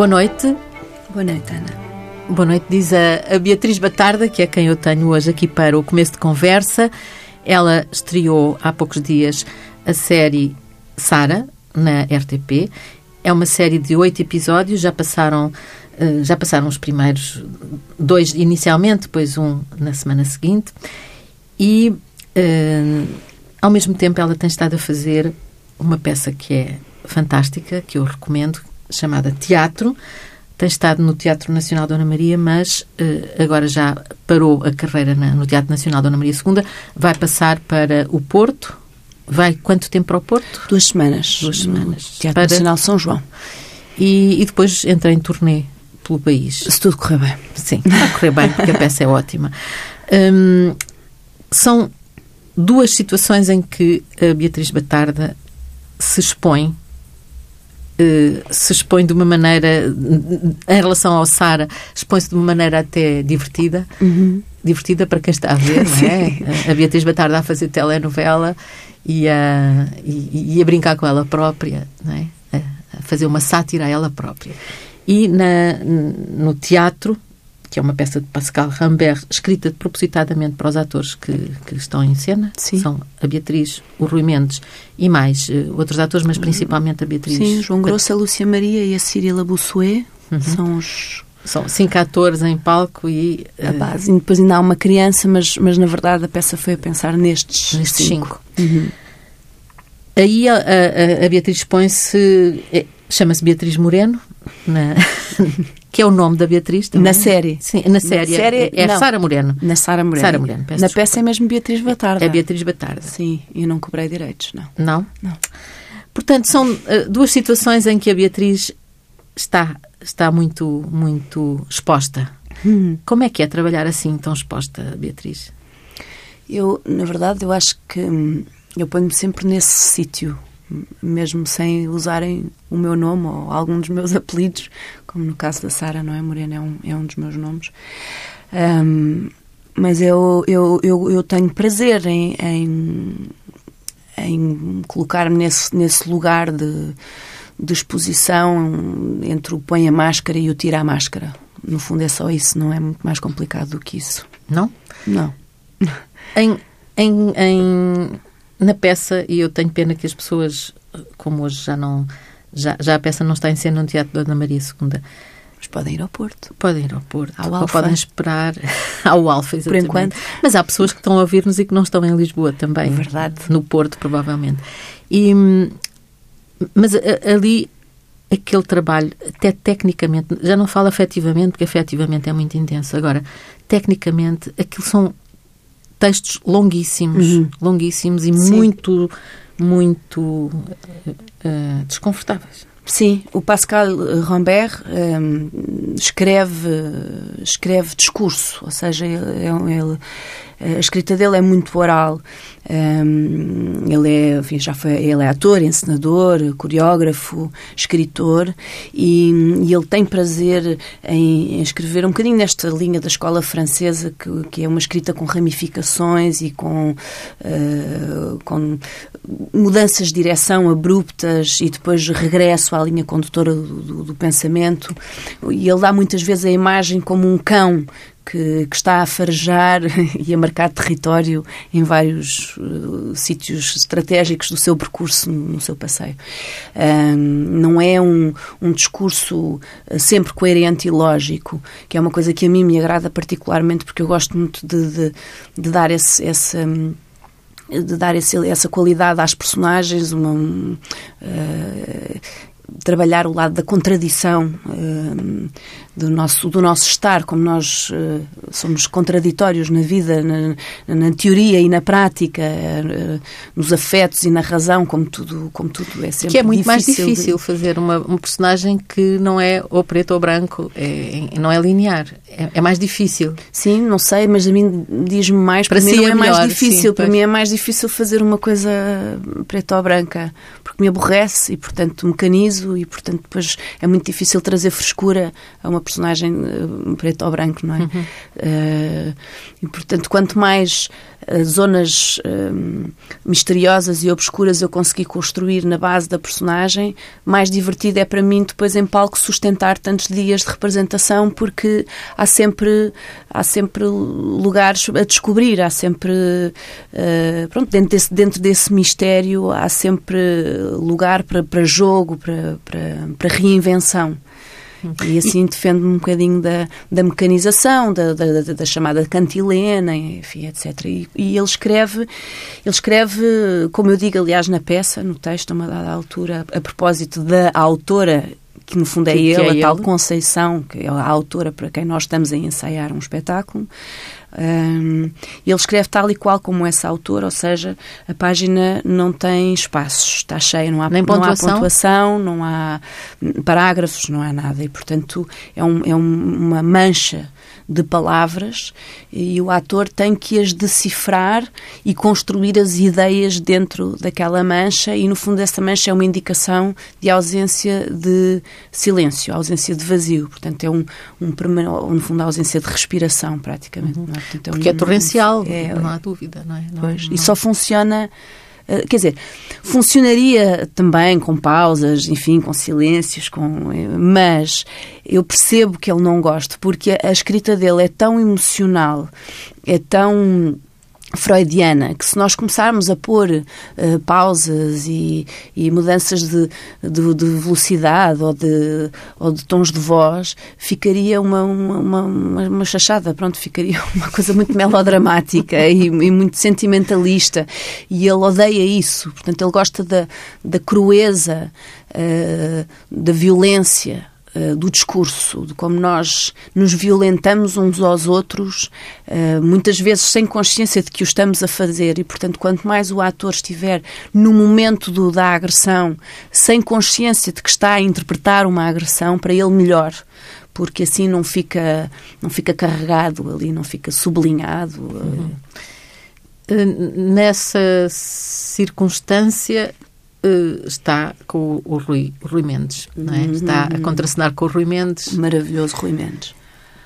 Boa noite. Boa noite, Ana. Boa noite, diz a, a Beatriz Batarda, que é quem eu tenho hoje aqui para o começo de conversa. Ela estreou há poucos dias a série Sara, na RTP. É uma série de oito episódios, já passaram, eh, já passaram os primeiros dois inicialmente, depois um na semana seguinte. E, uh, ao mesmo tempo, ela tem estado a fazer uma peça que é fantástica, que eu recomendo, chamada Teatro. Tem estado no Teatro Nacional Dona Maria, mas uh, agora já parou a carreira na, no Teatro Nacional Dona Maria II. Vai passar para o Porto. Vai quanto tempo para o Porto? Duas semanas. Duas semanas. Teatro para... Nacional São João. E, e depois entra em turnê pelo país. Se tudo correr bem. Sim, vai correr bem, porque a peça é ótima. Um, são duas situações em que a Beatriz Batarda se expõe se expõe de uma maneira, em relação ao Sara, expõe-se de uma maneira até divertida, uhum. divertida para quem está a ver, não é? A Beatriz Batarda a fazer telenovela e a, e, e a brincar com ela própria, não é? A fazer uma sátira a ela própria. E na, no teatro, que é uma peça de Pascal Rambert, escrita propositadamente para os atores que, que estão em cena. Sim. São a Beatriz, o Rui Mendes e mais uh, outros atores, mas principalmente a Beatriz. Sim, João Grosso, a Lúcia Maria e a Cirila Bossuet uhum. são os... São cinco atores em palco e... Uh, a base. E depois ainda há uma criança, mas, mas na verdade a peça foi a pensar nestes, nestes cinco. cinco. Uhum. Aí a, a, a Beatriz põe-se... É, chama-se Beatriz Moreno, na, que é o nome da Beatriz também. Na série? Sim, na série. Na série é, é Sara Moreno. Na Sara Moreno. Sara Moreno. Na desculpa. peça é mesmo Beatriz Batarda. É Beatriz Batarda. Sim, e não cobrei direitos, não. Não? Não. Portanto, são uh, duas situações em que a Beatriz está, está muito, muito exposta. Hum. Como é que é trabalhar assim, tão exposta, Beatriz? Eu, na verdade, eu acho que hum, eu ponho-me sempre nesse sítio mesmo sem usarem o meu nome ou algum dos meus apelidos, como no caso da Sara, não é? Morena é um, é um dos meus nomes. Um, mas eu, eu, eu, eu, tenho prazer em, em, em colocar-me nesse, nesse lugar de, de exposição entre o põe a máscara e o tira a máscara. No fundo é só isso, não é muito mais complicado do que isso. Não? Não. Em, em, em na peça, e eu tenho pena que as pessoas, como hoje já não. Já, já a peça não está em cena no Teatro da Ana Maria II. Mas podem ir ao Porto. Podem ir ao Porto. Ao Alfa. Ou podem esperar ao Alfa, exatamente. Por enquanto. Mas há pessoas que estão a ouvir-nos e que não estão em Lisboa também. É verdade. No Porto, provavelmente. E, mas ali, aquele trabalho, até tecnicamente, já não falo afetivamente, porque afetivamente é muito intenso. Agora, tecnicamente, aquilo são textos longuíssimos, uhum. longuíssimos e Sim. muito, muito uh, desconfortáveis. Sim, o Pascal Rambert um, escreve, escreve discurso, ou seja, ele, ele, a escrita dele é muito oral. Um, ele é, enfim, já foi, ele é ator, encenador, coreógrafo, escritor e, e ele tem prazer em, em, escrever um bocadinho nesta linha da escola francesa que, que é uma escrita com ramificações e com, uh, com mudanças de direção abruptas e depois regresso à linha condutora do, do, do pensamento. E ele dá muitas vezes a imagem como um cão que, que, está a farejar e a marcar território em vários uh, sítios estratégicos do seu percurso, no, seu passeio. Um, não é um, um discurso uh, sempre coerente e lógico, que é uma coisa que a mim me agrada particularmente porque eu gosto muito de, de, de dar esse, esse um, de dar esse, essa qualidade às personagens, uma, uh, trabalhar o lado da contradição uh, do, nosso, do nosso estar, como nós uh, somos contraditórios na vida, na, na teoria e na prática, uh, nos afetos e na razão, como tudo, como tudo é sempre Que é muito mais difícil de... fazer uma, um personagem que não é ou preto ou branco, é, não é linear. É, é, mais difícil. Sim, não sei, mas a mim diz-me mais. Para, para mim si é, é mais melhor, difícil. Sim, para mim é mais difícil fazer uma coisa preta ou branca, porque me aborrece e, portanto, mecanizo preciso e, portanto, depois é muito difícil trazer frescura a uma personagem uh, preto ou branco, não é? Uhum. Uh, e, portanto, quanto mais uh, zonas misteriosas e obscuras eu consegui construir na base da personagem, mais divertido é para mim depois em palco sustentar tantos dias de representação, porque há sempre, há sempre lugares a descobrir, há sempre, pronto, dentro desse, dentro desse mistério, há sempre lugar para, para jogo, para, para, para reinvenção. E assim defende um bocadinho da, da mecanização, da, da, da, chamada cantilena, enfim, etc. E, e, ele escreve, ele escreve, como eu digo, aliás, na peça, no texto, a uma dada altura, a, propósito da autora que no fundo é que, ele, que é a tal Conceição, que é a autora para quem nós estamos a ensaiar um espetáculo. Um, ele escreve tal e qual como essa autora, ou seja, a página não tem espaços, está cheia, não há, Nem pontuação? não há pontuação, não há parágrafos, não há nada. E, portanto, é, um, é um, uma mancha de palavras e o ator tem que as decifrar e construir as ideias dentro daquela mancha e no fundo essa mancha é uma indicação de ausência de silêncio, ausência de vazio, portanto é um, um no fundo a ausência de respiração praticamente. Uhum. É? Portanto, é Porque um, é torrencial, é, não há dúvida, não é? Não, pois, não... E só funciona quer dizer, funcionaria também com pausas, enfim, com silêncios, com, eh, mas eu percebo que ele não gosta, porque a escrita dele é tão emocional, é tão freudiana, que se nós começarmos a pôr uh, pausas e, e mudanças de, de, de, velocidade ou de, ou de tons de voz, ficaria uma, uma, uma, uma chachada, pronto, ficaria uma coisa muito melodramática e, e, muito sentimentalista. E ele odeia isso, portanto, ele gosta da, da crueza, uh, da violência. Eh, do discurso, de como nós nos violentamos uns aos outros, uh, muitas vezes sem consciência de que o estamos a fazer, e portanto, quanto mais o ator estiver no momento do, da agressão, sem consciência de que está a interpretar uma agressão, para ele melhor porque assim não fica não fica carregado ali, não fica sublinhado. Uhum. Nessa circunstância, uh, está com o, Rui, o Rui Mendes, não é? Está a uhum. contracenar com o Rui Mendes. Maravilhoso Rui Mendes.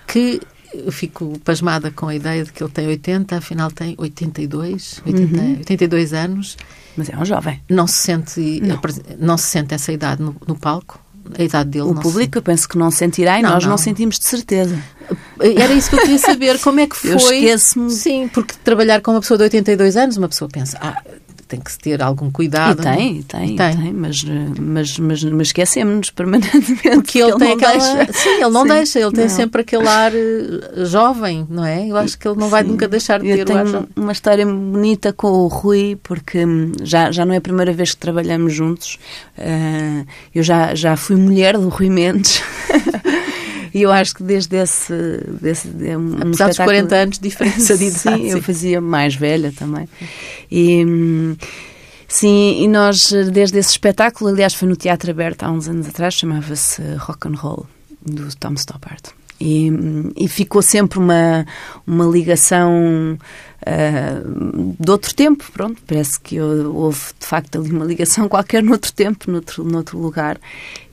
Que eu fico pasmada com a ideia de que ele tem 80, afinal tem 82, 80, uhum. 82 anos. Mas é um jovem. Não se sente, não, não se sente essa idade no, no palco? A idade dele. O público, eu penso que não sentirá e não, nós não. não. sentimos de certeza. Era isso que eu queria saber. Como é que foi? Eu esqueço-me. Sim, porque trabalhar com uma pessoa de 82 anos, uma pessoa pensa, ah, tem que se ter algum cuidado. E tem, tem, tem, tem, mas, mas, mas, mas esquecemos-nos permanentemente. Porque ele, ele tem aquela. Deixa. Sim, ele não sim, deixa, ele tem não. sempre aquele ar uh, jovem, não é? Eu acho que ele não vai sim. nunca deixar de ter Eu o ar jovem. uma história bonita com o Rui, porque hum, já, já não é a primeira vez que trabalhamos juntos. Uh, eu já, já fui mulher do Rui Mendes. E eu acho que desde esse. Desse, um Apesar dos 40 anos de diferença de idade. sim, eu fazia mais velha também. E. Sim, e nós, desde esse espetáculo, aliás, foi no Teatro Aberto há uns anos atrás, chamava-se Rock and Roll, do Tom Stoppard. E, e ficou sempre uma, uma ligação uh, de outro tempo, pronto, parece que houve de facto ali uma ligação qualquer noutro tempo, noutro, noutro lugar.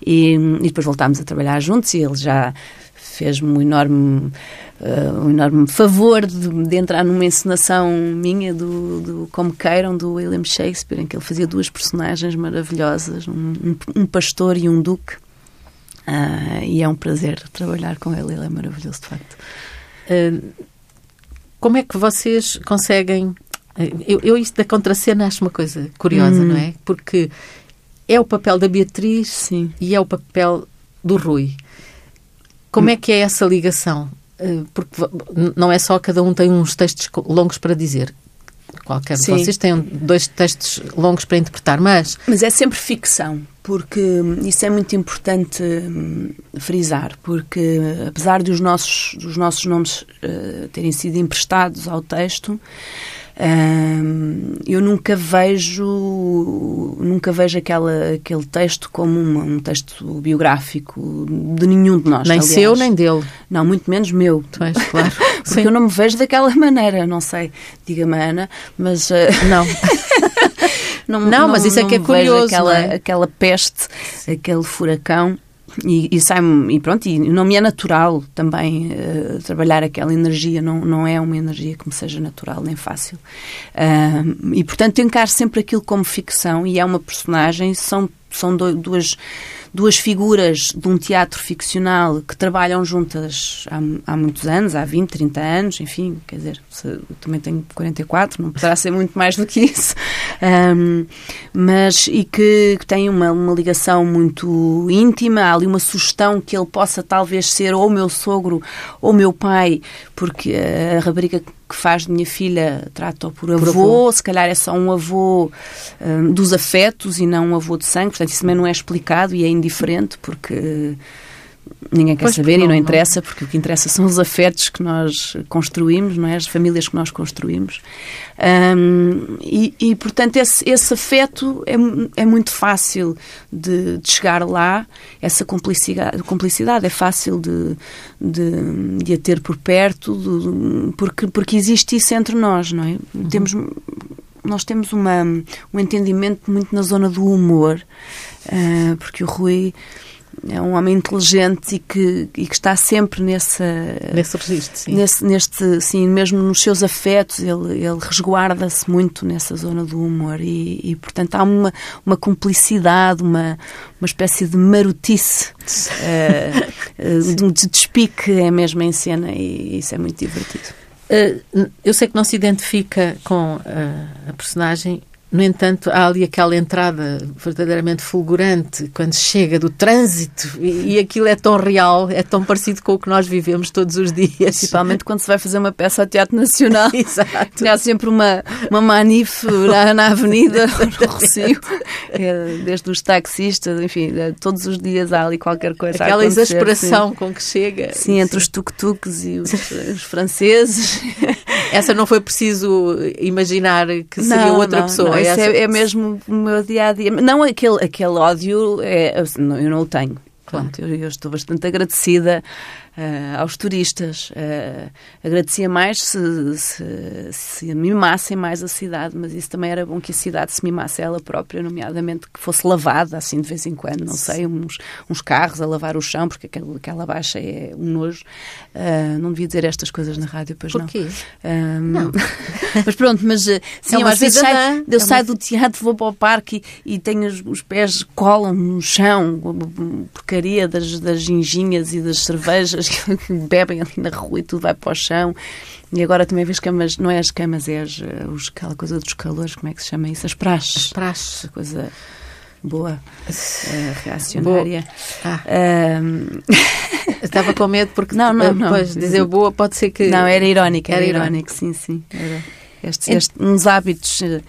E, e depois voltámos a trabalhar juntos e ele já fez-me um enorme, uh, um enorme favor de, de, entrar numa encenação minha do, do Como Queiram, do William Shakespeare, em que ele fazia duas personagens maravilhosas, um, um, um pastor e um duque. Uh, e é um prazer trabalhar com ele, ele é maravilhoso, de facto. Uh, como é que vocês conseguem. Eu, eu isto da contracena acho uma coisa curiosa, hum. não é? Porque é o papel da Beatriz Sim. e é o papel do Rui. Como é que é essa ligação? Porque não é só cada um tem uns textos longos para dizer. Qualquer de vocês tem dois textos longos para interpretar, mas... Mas é sempre ficção, porque isso é muito importante hum, frisar, porque apesar de os nossos, dos nossos nomes uh, terem sido emprestados ao texto, eu nunca vejo nunca vejo aquela, aquele texto como uma, um texto biográfico de nenhum de nós. Nem aliás. seu, nem dele. Não, muito menos meu. Pois, claro. Porque Sim. eu não me vejo daquela maneira, não sei, diga-me Ana, mas... Uh... Não. não, não, mas isso é que é curioso. Aquela, é? aquela peste, aquele furacão. E, e sai e pronto, e não me é natural também uh, trabalhar aquela energia, não, não é uma energia que me seja natural nem fácil. Uh, e portanto encaro sempre aquilo como ficção e é uma personagem, são, são duas duas figuras de um teatro ficcional que trabalham juntas há, há muitos anos, há 20, 30 anos, enfim, quer dizer, também tenho 44, não poderá ser muito mais do que isso, um, mas e que, que têm uma, uma ligação muito íntima, há ali uma sugestão que ele possa talvez ser ou meu sogro ou meu pai, porque a rapariga que faz de minha filha trata-o por, por avô, se calhar é só um avô um, dos afetos e não um avô de sangue, portanto isso também não é explicado e é indiferente porque ninguém quer pois saber não, e não interessa, não. porque o que interessa são os afetos que nós construímos, não é? as famílias que nós construímos. Um, e, e, portanto, esse, esse afeto é, é muito fácil de, de, chegar lá, essa cumplicidade, cumplicidade é fácil de, de, de a ter por perto, de, porque, porque existe isso entre nós, não é? Uhum. Temos nós temos uma, um entendimento muito na zona do humor, uh, porque o Rui é um homem inteligente e que, e que está sempre nesse, nesse registro, sim. Nesse, neste, sim, mesmo nos seus afetos, ele, ele resguarda-se muito nessa zona do humor e, e, portanto, há uma, uma cumplicidade, uma, uma espécie de marotice, uh, de despique é mesmo em cena e isso é muito divertido. Uh, eu sei que não se identifica com uh, a personagem, no entanto, há ali aquela entrada verdadeiramente fulgurante quando chega do trânsito e, e, aquilo é tão real, é tão parecido com o que nós vivemos todos os dias. Principalmente quando se vai fazer uma peça ao Teatro Nacional. Exato. Há sempre uma, uma manif na, na Avenida, no Rocio, é, desde os taxistas, enfim, é, todos os dias há ali qualquer coisa Aquela exasperação sim. com que chega. Sim, entre sim. os tuk-tuks e os, os, franceses. Essa não foi preciso imaginar que seria não, outra não, pessoa. Não, é, é, mesmo o meu dia a dia. Não aquele, aquele ódio, é, eu não o tenho. Pronto, eu, eu estou bastante agradecida uh, aos turistas. Uh, agradecia mais se, se, se, mimassem mais a cidade, mas isso também era bom que a cidade se mimasse ela própria, nomeadamente que fosse lavada assim de vez em quando, não sei, uns, uns carros a lavar o chão, porque aquela, aquela baixa é um nojo. Uh, não devia dizer estas coisas na rádio, pois Por não. Porquê? não. mas pronto, mas sim, é às vezes saio, eu é saio do teatro, vou para o parque e, e tenho os, os pés colam no chão, porcaria das, das ginginhas e das cervejas que bebem ali na rua e tudo vai para o chão. E agora também vês camas, não é as camas, é as, eh, os, aquela coisa dos calores, como é que se chama isso? As praxes. As praxes. coisa boa, uh, reacionária. Boa. Ah. Um... Estava com medo porque não, não, não. depois dizer boa pode ser que. Não, era irónica, era, era irónico, sim, sim. Era este, este, uns hábitos eh,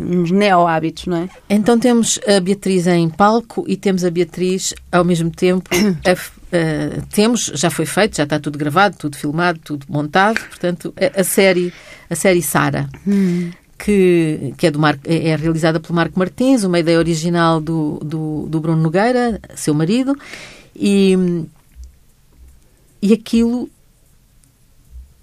uns neo-hábitos, não é? Então temos a Beatriz em palco e temos a Beatriz ao mesmo tempo. A, a, temos, já foi feito, já está tudo gravado, tudo filmado, tudo montado, portanto, a, série, a série Sara. Hum. Que, que é, do Marco, é, é realizada pelo Marco Martins, uma ideia original do, do, do Bruno Nogueira, seu marido, e, e aquilo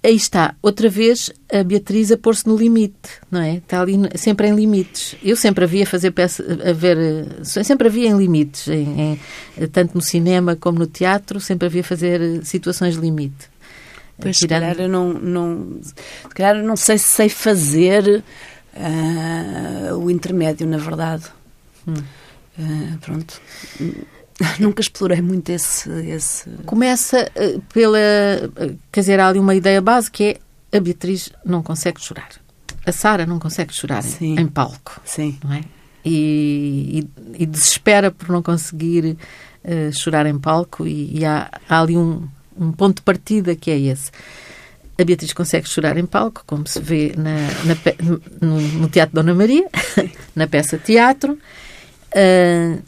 aí está, outra vez a Beatriz a pôr-se no limite, não é? Está ali sempre em limites. Eu sempre havia fazer peça, a ver, sempre havia em limites, em, em, tanto no cinema como no teatro, sempre havia fazer situações limite. Pois, se calhar eu não, não, se calhar não sei se sei fazer uh, o intermédio, na verdade. Hum. Uh, pronto. Nunca explorei muito esse, esse. Começa uh, pela. Uh, quer dizer, há ali uma ideia base que é a Beatriz não consegue chorar. A Sara não consegue chorar em, em, palco. Sim. Não é? E, e, e desespera por não conseguir uh, chorar em palco, e, e há, há, ali um, um ponto de partida que é esse. A Beatriz consegue chorar em palco, como se vê na, na no, no, Teatro Dona Maria, na peça teatro. Uh,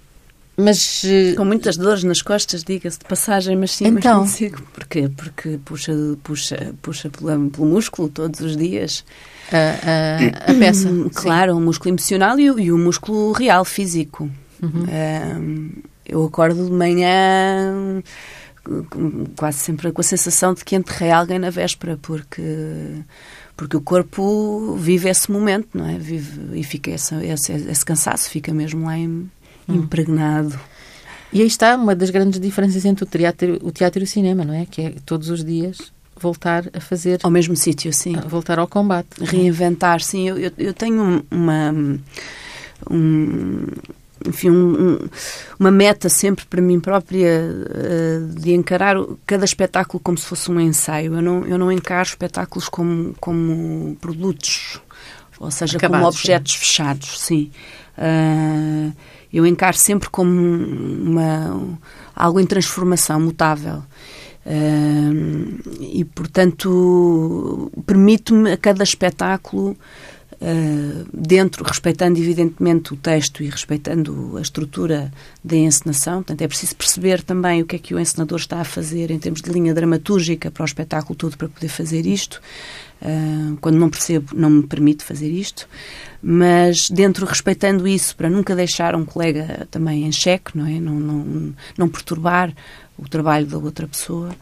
mas, eh, Com muitas dores nas costas, diga-se de passagem, mas sim, então, mas consigo. Porquê? Porque puxa, puxa, puxa pelo, pelo músculo todos os dias. A, a, a peça. Claro, sim. o músculo emocional e o, e o músculo real, físico. Uhum. Um, eu acordo de manhã quase sempre com a sensação de que enterrei alguém na véspera, porque porque o corpo vive esse momento, não é? Vive, e fica esse, esse, esse cansaço, fica mesmo lá em, hum. impregnado. E aí está uma das grandes diferenças entre o teatro, o teatro e o cinema, não é? Que é todos os dias voltar a fazer... Ao mesmo sítio, sim. voltar ao combate. Reinventar, sim. Eu, eu, eu tenho uma... Um, enfim, um, uma meta sempre para mim própria uh, de encarar cada espetáculo como se fosse um ensaio. Eu não, eu não encaro espetáculos como, como produtos, ou seja, Acabados, como objetos sim. fechados, sim. Uh, eu encaro sempre como uma, algo em transformação, mutável. Uh, e, portanto, permito-me a cada espetáculo Uh, dentro, respeitando evidentemente o texto e respeitando a estrutura da encenação, portanto é preciso perceber também o que é que o encenador está a fazer em termos de linha dramatúrgica para o espetáculo todo para poder fazer isto. Uh, quando não percebo, não me permite fazer isto, mas dentro, respeitando isso, para nunca deixar um colega também em xeque, não é? Não, não, não perturbar o trabalho da outra pessoa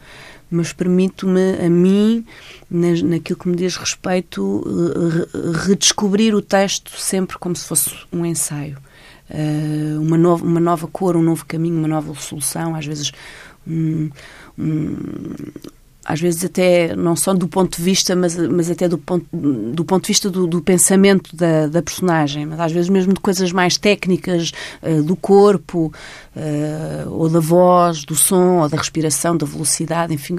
mas permito-me a mim, naquilo que me diz respeito, redescobrir o texto sempre como se fosse um ensaio. Uh, uma, nova, uma nova cor, um novo caminho, uma nova solução, às vezes um, às vezes até não só do ponto de vista, mas, mas até do ponto, do ponto de vista do, do pensamento da, da, personagem, mas às vezes mesmo de coisas mais técnicas uh, do corpo, uh, ou da voz, do som, ou da respiração, da velocidade, enfim,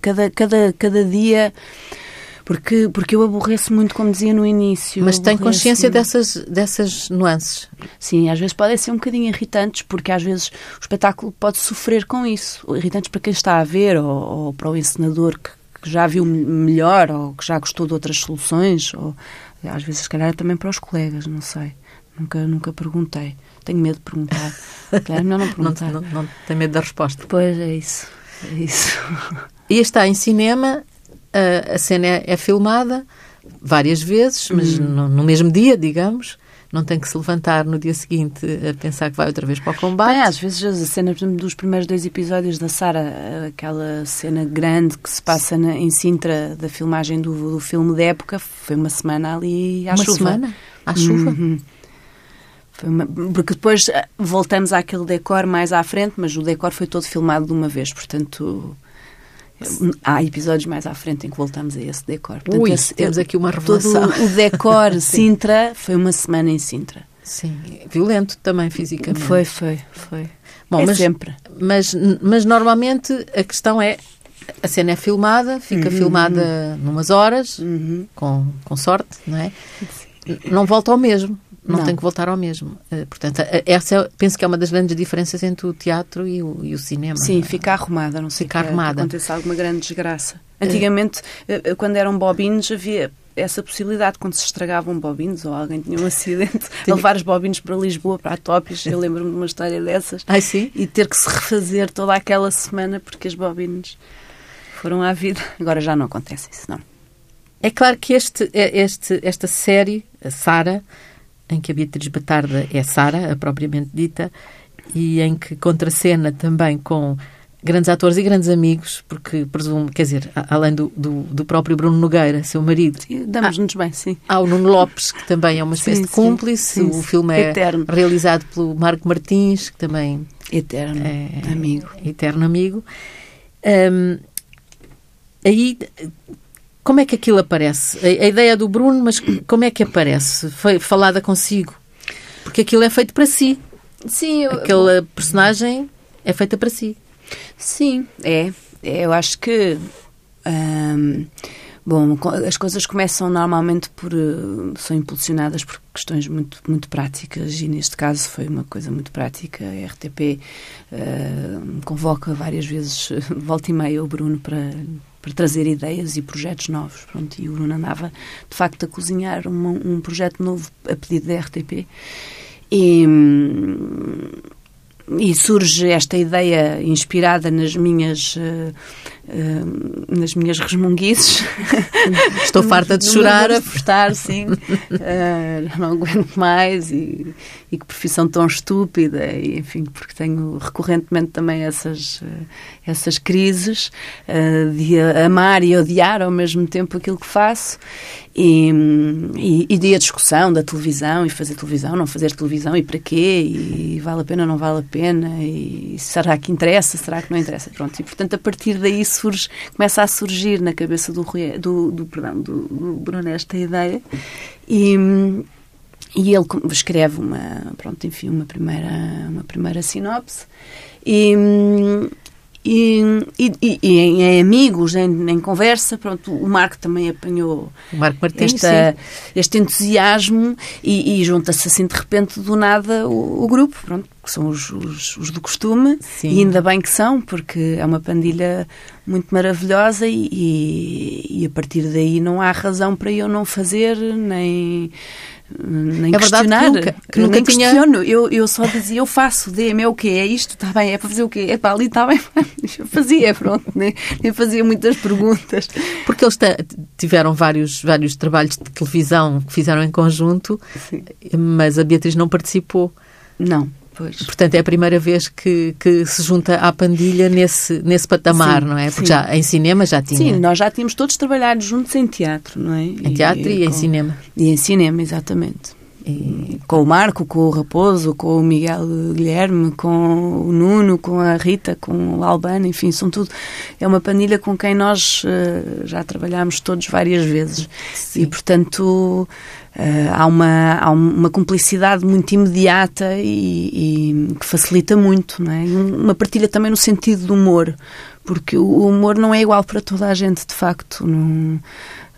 cada, cada, cada dia porque, porque eu aborreço muito, como dizia no início. Mas tem consciência dessas, dessas nuances? Sim, às vezes podem ser um bocadinho irritantes, porque às vezes o espetáculo pode sofrer com isso. Irritantes para quem está a ver, ou, ou para o encenador que, que, já viu melhor, ou que já gostou de outras soluções, ou às vezes, se calhar, também para os colegas, não sei. Nunca, nunca perguntei. Tenho medo de perguntar. Claro, não, não perguntar. não, não, não tem medo da resposta. Pois, é isso. É isso. E está em cinema a, a cena é, é, filmada várias vezes, mas hum. no, no, mesmo dia, digamos. Não tem que se levantar no dia seguinte a pensar que vai outra vez para o combate. Bem, às vezes a cena dos primeiros dois episódios da Sara, aquela cena grande que se passa na, em Sintra da filmagem do, do filme de época, foi uma semana ali à uma chuva. Uma semana? À chuva? Uhum. Uma, porque depois eh, voltamos àquele decor mais à frente, mas o decor foi todo filmado de uma vez, portanto Há episódios mais à frente em que voltamos a esse decor. Portanto, Ui, esse, temos aqui uma revelação. Todo o decor Sintra foi uma semana em Sintra. Sim, violento também fisicamente. Foi, foi, foi. Bom, é mas, sempre. Mas, mas normalmente a questão é a cena é filmada, fica uhum. filmada numas horas, uhum. com, com sorte, não é? Não volta ao mesmo não, não, tem que voltar ao mesmo. Uh, portanto, essa é, penso que é uma das grandes diferenças entre o teatro e o, e o cinema. Sim, fica arrumada, não sei fica arrumada. aconteça alguma grande desgraça. Eh, Antigamente, uh, quando eram bobinos, havia essa possibilidade quando se estragavam bobinos ou alguém tinha um acidente, levar os bobinos para Lisboa, para a Topis. Eu lembro-me de uma história dessas. Ai, sim? E ter que se refazer toda aquela semana porque as bobinas foram à vida. Agora já não acontece isso, não. É claro que este, este, esta série, a Sara, em que a Beatriz Batarda é Sara, a propriamente dita, e em que contracena também com grandes atores e grandes amigos, porque presumo, quer dizer, além do, do, do próprio Bruno Nogueira, seu marido. Damos-nos bem, sim. Há o Nuno Lopes, que também é uma espécie sim, de cúmplice. Sim, sim, o filme é eterno. realizado pelo Marco Martins, que também. Eterno é, amigo. Eterno amigo. Um, aí como é que aquilo aparece? A, a, ideia do Bruno, mas como é que aparece? Foi falada consigo? Porque aquilo é feito para si. Sim. Eu, Aquela personagem é feita para si. Sim, é. é eu acho que. Hum, bom, as coisas começam normalmente por. Uh, são impulsionadas por questões muito, muito práticas e neste caso foi uma coisa muito prática. A RTP uh, convoca várias vezes, volta e meia, o Bruno para para trazer ideias e projetos novos. Pronto, e o Bruno andava, de facto, a cozinhar um, projeto novo a pedido da RTP. E, e, surge esta ideia inspirada nas minhas uh, uh, nas minhas resmunguices. Estou farta de chorar. a postar, sim. uh, não aguento mais e, e que profissão tão estúpida. E, enfim, porque tenho recorrentemente também essas, essas crises de amar e odiar ao mesmo tempo aquilo que faço. E, e, e a discussão da televisão e fazer televisão, não fazer televisão e para quê? E vale a pena, não vale a pena? E será que interessa? Será que não interessa? Pronto, e portanto a partir daí surge, começa a surgir na cabeça do, do, do, perdão, do, do Bruno esta ideia e, e ele escreve uma, pronto, enfim, uma primeira, uma primeira sinopse e, e, e, e, em amigos, em, em, conversa, pronto, o Marco também apanhou Martins, esta, este entusiasmo e, e junta-se assim de repente do nada o, o grupo, pronto, que são os, os, os do costume, sim. e ainda bem que são, porque é uma pandilha muito maravilhosa e, e, a partir daí não há razão para eu não fazer, nem nem é questionar, que nunca, que nunca nem tinha... questiono. Eu, eu só dizia, eu faço, dê-me, é o quê? É isto? Está bem, é para fazer o quê? É para ali, está bem. Eu fazia, pronto, nem, nem fazia muitas perguntas. Porque eles tiveram vários, vários trabalhos de televisão que fizeram em conjunto, Sim. mas a Beatriz não participou. Não. Pois. Portanto, é a primeira vez que, que se junta à pandilha nesse, nesse patamar, sim, não é? Porque sim. já em cinema já tinha. Sim, nós já tínhamos todos trabalhado juntos em teatro, não é? Em teatro e, e, e em cinema. E em cinema, exatamente. E com o Marco, com o Raposo, com o Miguel Guilherme, com o Nuno, com a Rita, com o Albano, enfim, são tudo. É uma panilha com quem nós uh, já trabalhámos todos várias vezes. Sim. E, portanto, Uh, há, uma, há uma cumplicidade muito imediata e, e, que facilita muito, não é? Uma partilha também no sentido do humor, porque o humor não é igual para toda a gente, de facto. Não,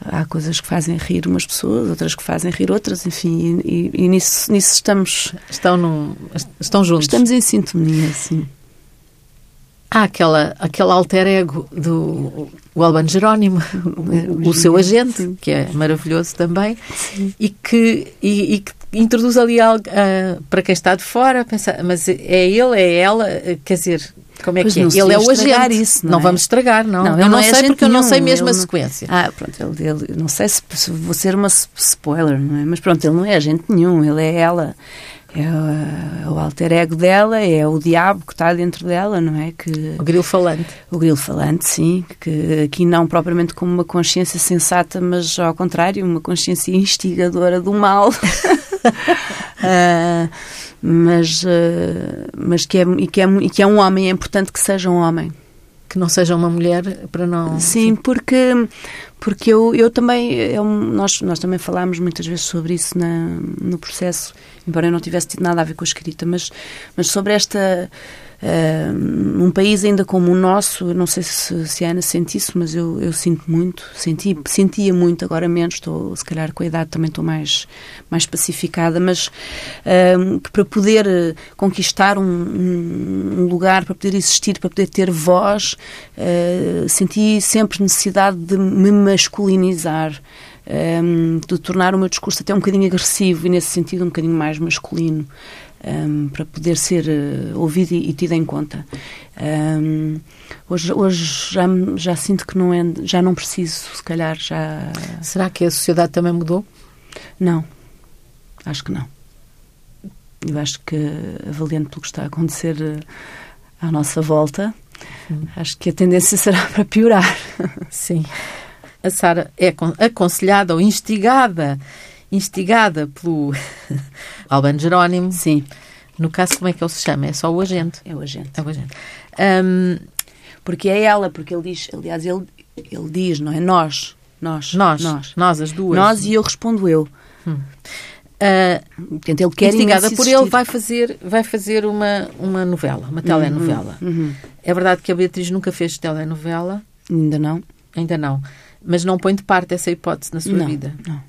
há coisas que fazem rir umas pessoas, outras que fazem rir outras, enfim, e, e nisso, nisso estamos. Estão, num, estão juntos. Estamos em sintonia, sim. Há aquela, aquele alter ego do o Albano Jerónimo, o, o seu agente, sim. que é maravilhoso também, sim. e que, e, e, que introduz ali algo uh, para quem está de fora, pensa, mas é ele, é ela, quer dizer, como é pois que é? Ele é o agente. Isso, não, não é? vamos estragar, não. não eu não, não é sei porque nenhum, eu não sei mesmo a sequência. Ah, pronto, ele, ele, não sei se, se vou ser uma spoiler, não é? Mas pronto, ele não é agente nenhum, ele é ela é, o alter ego dela, é o diabo que está dentro dela, não é? Que, o grilo falante. O grilo falante, sim, que aqui não propriamente como uma consciência sensata, mas ao contrário, uma consciência instigadora do mal. uh, mas, uh, mas que é, e, que é, e que é um homem, é importante que seja um homem que não seja uma mulher para não. Sim, porque porque eu, eu também eu, nós nós também falámos muitas vezes sobre isso na, no processo, embora eu não tivesse tido nada a ver com a escrita, mas mas sobre esta Uh, num país ainda como o nosso, não sei se, se a Ana sente isso, mas eu, eu sinto muito, senti, sentia muito, agora menos, estou, se calhar com a idade também estou mais, mais pacificada, mas uh, para poder conquistar um, um, lugar, para poder existir, para poder ter voz, uh, senti sempre necessidade de me masculinizar. Um, de tornar o meu discurso até um bocadinho agressivo e, nesse sentido, um bocadinho mais masculino um, para poder ser uh, ouvido e, e, tido em conta. Um, hoje hoje já, já sinto que não é, já não preciso, se calhar já. Será que a sociedade também mudou? Não, acho que não. Eu acho que, avaliando pelo que está a acontecer uh, à nossa volta, acho que a tendência será para piorar. Sim. A Sara é aconselhada ou instigada instigada pelo Albano Jerónimo. Sim. No caso, como é que ele se chama? É só o agente? É o agente. É o agente. Um, porque é ela, porque ele diz, aliás, ele, ele diz, não é? Nós. Nós. Nós. Nós, nós as duas. Nós e eu respondo eu. Hum. Uh, Portanto, ele quer instigada por ele, vai fazer, vai fazer uma, uma novela, uma telenovela. Uhum, uhum. É verdade que a Beatriz nunca fez telenovela? Ainda não. Ainda não. Mas não põe de parte essa hipótese na sua não, vida? Não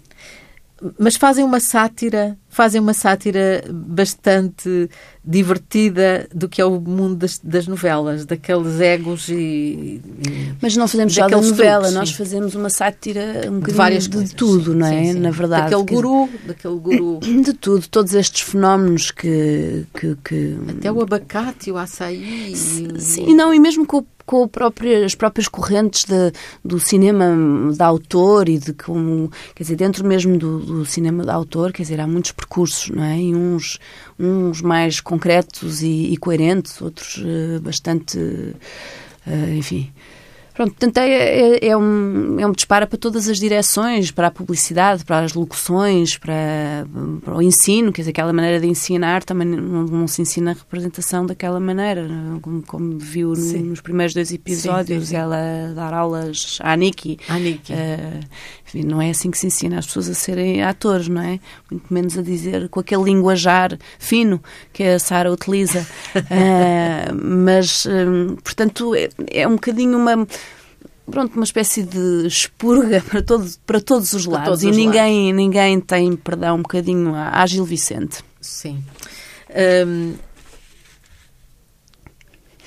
mas fazem uma sátira, fazem uma sátira bastante divertida do que é o mundo das, das novelas, daqueles egos e, e Mas não fazemos só da novela, truques, nós sim. fazemos uma sátira um de várias de coisas, tudo, sim, não é? Sim, Na verdade, daquele guru, daquele guru, de tudo, todos estes fenómenos que que, que... até o abacate, o açaí, sim, e... não e mesmo com com próprio, as próprias correntes de, do cinema de autor e de como, quer dizer, dentro mesmo do, do, cinema de autor, quer dizer, há muitos percursos, não é? E uns, uns mais concretos e, e coerentes, outros uh, bastante, uh, enfim, Pronto, portanto, é, é, é, um, é um disparo para todas as direções, para a publicidade, para as locuções, para, para o ensino, quer dizer, aquela maneira de ensinar também não, não se ensina a representação daquela maneira, como, como viu nos primeiros dois episódios, sim, sim, sim. ela dar aulas à Nikki. À Nikki. Uh, enfim, não é assim que se ensina as pessoas a serem atores, não é? Muito menos a dizer com aquele linguajar fino que a Sara utiliza. uh, mas, um, portanto, é, é um bocadinho uma pronto, uma espécie de expurga para, todo, para todos os lados. Todos e os ninguém, lados. ninguém tem perdão um bocadinho a Gil Vicente. Sim. Um,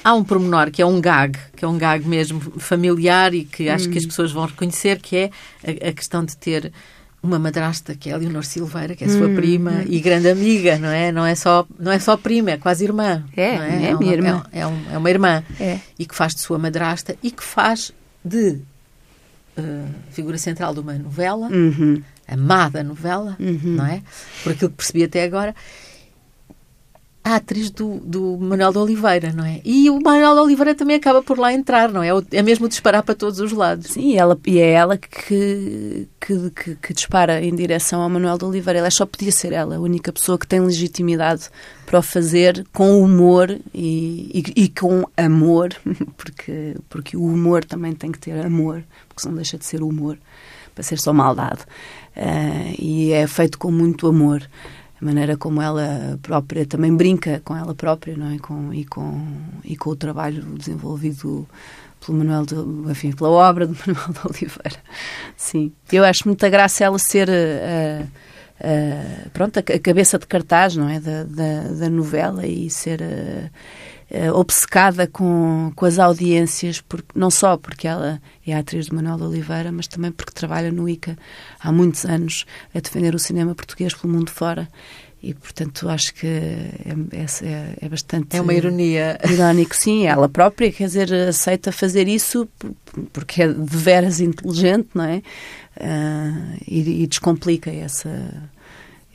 há um pormenor que é um gag, que é um gag mesmo familiar e que acho hum. que as hum. pessoas vão reconhecer, que é a, a, questão de ter uma madrasta que é a Leonor Silveira, que é sua hum. prima hum. e grande amiga, não é? Não é só, não é só prima, é quase irmã. É, é? é, é, uma, minha irmã. É, é, um, é uma irmã. É. E que faz de sua madrasta e que faz de uh, figura central de uma novela, uhum. amada novela, uhum. não é? Por aquilo que percebi até agora, a atriz do, do Manuel de Oliveira, não é? E o Manuel de Oliveira também acaba por lá entrar, não é? É mesmo disparar para todos os lados. Sim, ela, e é ela que, que, que, que dispara em direção ao Manuel de Oliveira. Ela só podia ser ela, a única pessoa que tem legitimidade para o fazer com humor e, e, e com amor, porque, porque o humor também tem que ter amor, porque não deixa de ser humor, para ser só maldade. Uh, e é feito com muito amor a maneira como ela própria também brinca com ela própria não é? com, e, com, e com o trabalho desenvolvido pelo Manuel de, enfim, pela obra de Manuel de Oliveira. Sim. Eu acho muita graça ela ser uh, uh, pronto, a, cabeça de cartaz não é? da, da, da novela e ser uh, uh, obcecada com, com as audiências, porque, não só porque ela é a atriz de Manuel de Oliveira, mas também porque trabalha no ICA há muitos anos a defender o cinema português pelo mundo fora. E, portanto, acho que é, é, é, bastante. É uma ironia. Irónico, sim. Ela própria, quer dizer, aceita fazer isso porque é de veras inteligente, não é? Uh, e, e descomplica essa,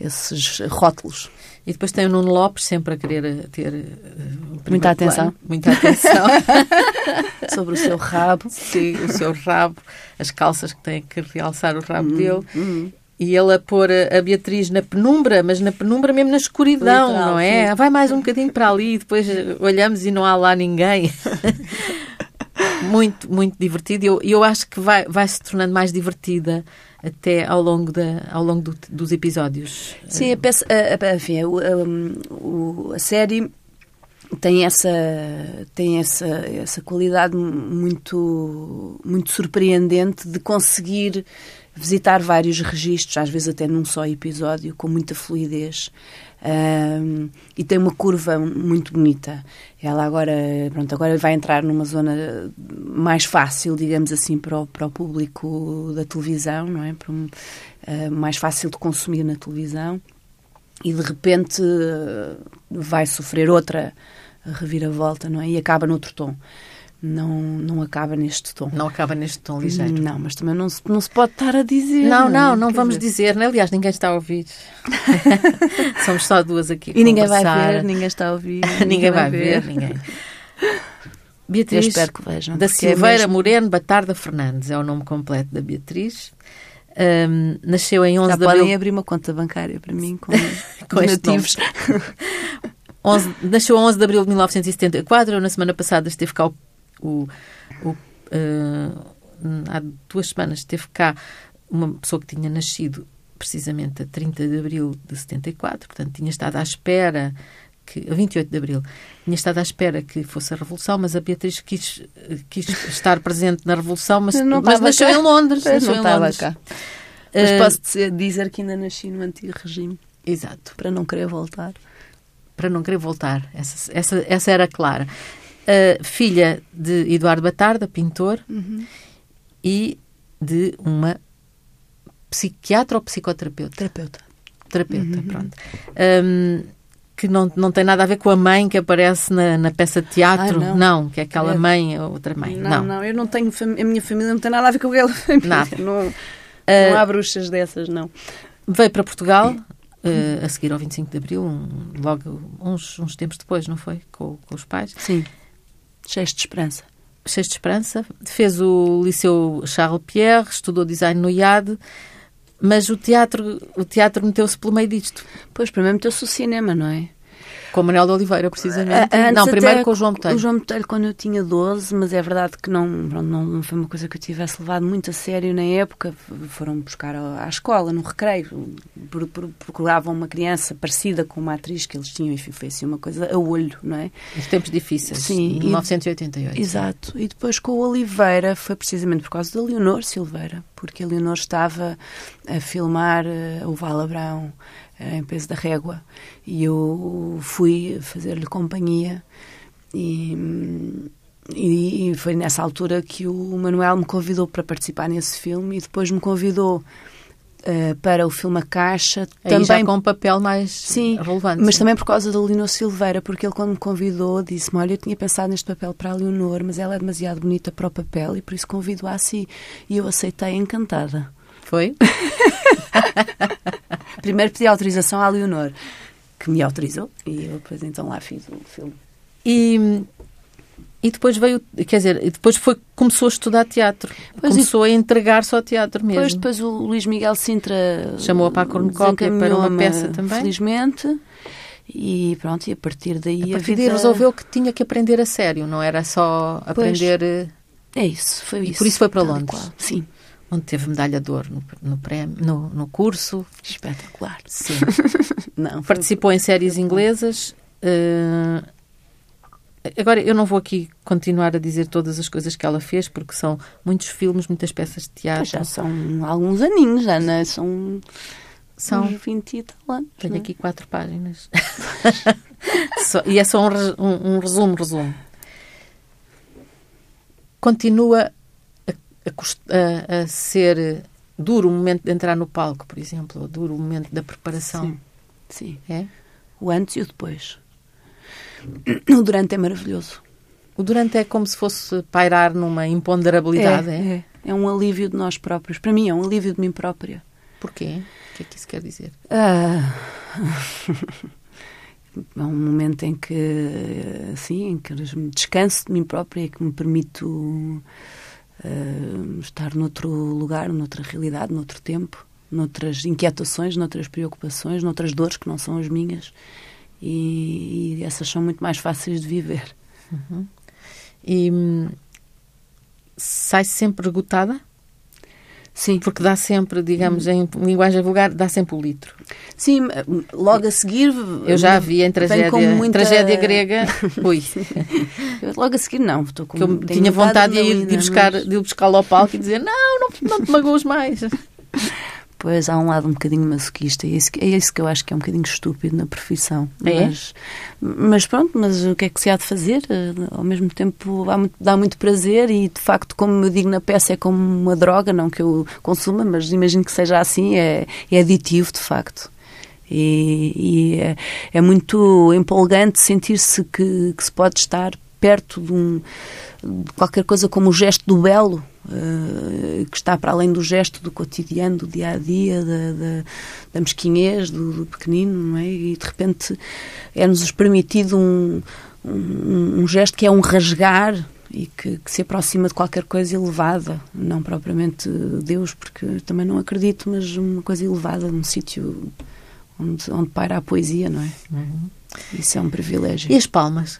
esses rótulos. E depois tem o Nuno Lopes sempre a querer eh, ter uh, muita atenção. muita atenção sobre o seu rabo. Sim, o seu rabo, as calças que têm que realçar o rabo uhum, dele. Uhum. E ele a pôr a Beatriz na penumbra, mas na penumbra mesmo na escuridão, Literal, não é? Sim. Vai mais um bocadinho para ali, e depois olhamos e não há lá ninguém. muito, muito divertido. E eu, eu acho que vai, vai se tornando mais divertida até ao longo, da, ao longo do, dos episódios. Sim, a, peça, a, a, enfim, a, a, série tem essa tem essa essa qualidade muito muito surpreendente de conseguir visitar vários registros às vezes até num só episódio com muita fluidez um, e tem uma curva muito bonita. Ela agora, pronto, agora vai entrar numa zona mais fácil, digamos assim, para o, para o público da televisão, não é? Um, uh, mais fácil de consumir na televisão e de repente vai sofrer outra reviravolta, não é? E acaba noutro tom não, não acaba neste tom. Não acaba neste tom ligeiro. Não, mas também não se, não se pode estar a dizer. Não, não, não, não vamos dizer. Né? Aliás, ninguém está a ouvir. Somos só duas aqui. E ninguém vai ver, ninguém está a ouvir. ninguém, ninguém vai, ver, ver, ninguém. Beatriz Eu espero que vejam. Da é Silveira é mesmo... Moreno Batarda Fernandes é o nome completo da Beatriz. Um, nasceu em 11 Já de podem abril... abrir uma conta bancária para mim com, com nativos. 11, nasceu 11 de abril de 1974. Eu, na semana passada, esteve cá o o, o uh, há duas semanas teve cá uma pessoa que tinha nascido precisamente a 30 de abril de 74, portanto tinha estado à espera que, a 28 de abril, tinha estado à espera que fosse a Revolução, mas a Beatriz quis, quis estar presente na Revolução, mas, não mas nasceu cá. em Londres. Mas nasceu não em Londres. Cá. Mas uh, posso dizer que ainda nasci no antigo regime. Exato. Para não querer voltar. Para não querer voltar. Essa, essa, essa era clara filha de Eduardo Batarda, pintor, uhum. e de uma psiquiatra ou psicoterapeuta? Terapeuta. Terapeuta, uhum. pronto. Um, que não, não tem nada a ver com a mãe que aparece na, na peça de teatro. Ah, não. que é aquela É. mãe, a outra mãe. Não, Não. não, eu não tenho a minha família não tem nada a ver com aquela família. Nada. Não, Ah, não há bruxas dessas, não. Veio para Portugal eh, a seguir ao 25 de Abril, um- logo uns, uns tempos depois, não foi? Com, com os pais. Sim. Cheios de esperança. Cheio de esperança. Fez o Liceu Charles Pierre, estudou design no IAD, mas o teatro, o teatro meteu-se pelo meio disto. Pois, primeiro meteu-se o cinema, não é? Com o Manuel de Oliveira, precisamente. Antes não, primeiro com o João Botelho. O João Botelho quando eu tinha 12, mas é verdade que não, não, foi uma coisa que eu tivesse levado muito a sério na época. Foram buscar à escola, no recreio. Pro- pro- Procuravam uma criança parecida com uma atriz que eles tinham. Enfim, foi assim uma coisa a olho, não é? Nos tempos difíceis, Sim, e- 1988. Exato. E depois com o Oliveira foi precisamente por causa da Leonor Silveira, porque a Leonor estava a filmar eh, o Val Abrão eh, em peso da régua e eu fui fazer-lhe companhia e, e, foi nessa altura que o Manuel me convidou para participar nesse filme e depois me convidou eh, para o filme A Caixa Aí também já com um papel mais Sim, relevante. mas sim. também por causa da Leonor Silveira, porque ele quando me convidou disse-me, olha, eu tinha pensado neste papel para a Leonor, mas ela é demasiado bonita para o papel e por isso convido-a a si. E eu aceitei encantada. Foi? Primeiro pedi autorização à Leonor, que me autorizou, e eu depois então lá fiz o filme. E, e depois veio, quer dizer, e depois foi, começou a estudar teatro. Pois, começou a entregar-se ao teatro mesmo. Depois, depois o Luís Miguel Sintra Chamou-a para a cornucópia para uma peça também. Felizmente. E pronto, e a partir daí a a, partir vida... daí resolveu que tinha que aprender a sério, não era só aprender eh, É isso, foi E isso. por isso foi para e Londres. Sim, onde teve medalha de ouro no, no, prémio, no, no curso. espetacular. Sim. Não, foi- Participou em séries inglesas. eh, agora, eu não vou aqui continuar a dizer todas as coisas que ela fez, porque são muitos filmes, muitas peças de teatro. já são alguns aninhos, Ana. São, São, uns 20 e tal anos. tenho é? aqui quatro páginas. E é só um, um- um resumo, resumo. Continua a, a ser duro o momento de entrar no palco, por exemplo, ou duro o momento da preparação. Sim, sim. É? O antes e o depois. O durante é maravilhoso. O durante é como se fosse pairar numa imponderabilidade, é? é, é um alívio de nós próprios. Para mim é um alívio de mim própria. Porquê? O que é que isso quer dizer? Ah, é um momento em que, assim, em que me descanso de mim própria e que me permito estar noutro lugar, noutra realidade, noutro tempo, noutras inquietações, noutras preocupações, noutras dores que não são as minhas. E, e essas são muito mais fáceis de viver. E hum, sai sempre esgotada? Sim, Porque dá sempre, digamos, em linguagem vulgar, dá sempre o litro. sim logo a seguir. Eu já vi em tragédia, muita- tragédia grega. Ui, Logo a seguir, não. Estou com, que eu tinha vontade de ir, de buscar, mas- de ir buscá-lo ao palco e dizer: Não, não, não te magoas mais. Pois há um lado um bocadinho masoquista e é isso, que- é isso que eu acho que é um bocadinho estúpido na profissão. É? Mas, mas pronto, mas o que é que se há de fazer? Eh, Ao mesmo tempo há muito- dá muito prazer e de facto, como eu digo na peça, é como uma droga, não que eu consuma, mas imagino que seja assim, é, é aditivo de facto. E, e é, é muito empolgante sentir-se que, que se pode estar perto de, um, de qualquer coisa como o gesto do belo, eh, que está para além do gesto do cotidiano, do dia a dia, da, da, da mesquinhez, do, do pequenino, é? E de repente é-nos permitido um, um, um gesto que é um rasgar e que, que se aproxima de qualquer coisa elevada, não propriamente Deus, porque também não acredito, mas uma coisa elevada, num sítio onde, onde paira a poesia, não é? Isso é um privilégio. E as palmas?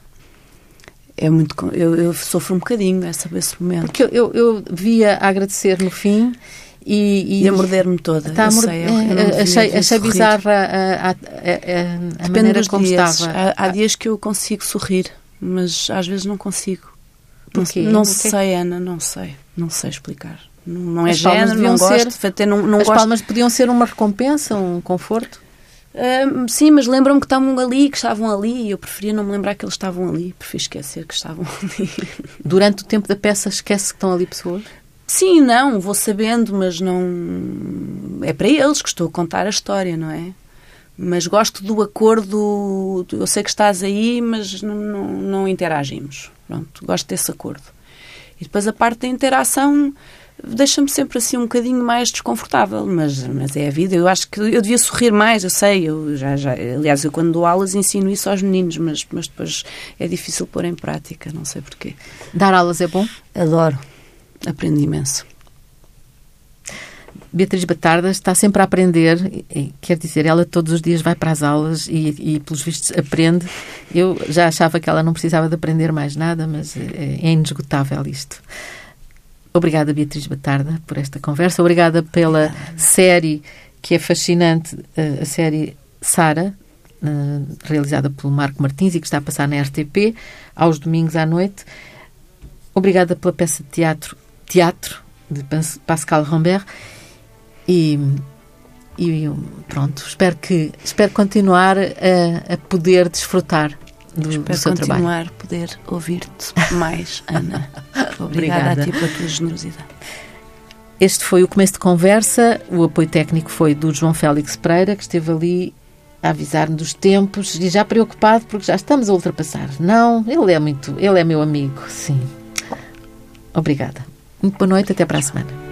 É muito, eu, eu sofro um bocadinho essa, esse momento. Porque eu, eu, eu via a agradecer no fim e. E a morder-me toda. Está a eu mor- sei, eu- não é, devia achei, achei bizarra a, a, a, maneira como dias. estava. Há, há dias que eu consigo sorrir, mas às vezes não consigo. Não, Porquê? não O que é que- sei, Ana, não sei. Não sei explicar. Não, não é As género, não gosto. ser- Até não, não As gosto. palmas podiam ser uma recompensa, um conforto. Sim, mas lembram-me que estavam ali, que estavam ali, e eu preferia não me lembrar que eles estavam ali. Prefiro esquecer que estavam ali. Durante o tempo da peça, esquece que estão ali pessoas. Sim, não, vou sabendo, mas não. É para eles que estou a contar a história, não é? mas gosto do acordo. Eu sei que estás aí, mas não, não, não interagimos. Pronto, gosto desse acordo. E depois a parte da interação deixa-me sempre assim um bocadinho mais desconfortável, mas, mas é a vida. Eu acho que eu devia sorrir mais, eu sei. Eu já, já, aliás, eu quando dou aulas ensino isso aos meninos, mas, mas depois é difícil pôr em prática, não sei porquê. Dar aulas é bom? Adoro, aprendo imenso. Beatriz Batarda está sempre a aprender, quer dizer, ela todos os dias vai para as aulas e, e, pelos vistos, aprende. Eu já achava que ela não precisava de aprender mais nada, mas é, é inesgotável isto. Obrigada, Beatriz Batarda, por esta conversa. Obrigada pela Obrigada. série que é fascinante, eh, a série Sara, eh, realizada pelo Marco Martins e que está a passar na RTP aos domingos à noite. Obrigada pela peça de teatro Teatro, de Pascal Rambert. E, e pronto, espero que espero continuar a, a poder desfrutar do, Espero do seu continuar trabalho. a poder ouvir-te mais, Ana. Obrigada, Obrigada a ti pela tua generosidade. Este foi o começo de conversa. O apoio técnico foi do João Félix Pereira, que esteve ali a avisar-me dos tempos e já preocupado porque já estamos a ultrapassar. Não, ele é muito, ele é meu amigo, sim. Obrigada. Muito boa noite, até para a semana.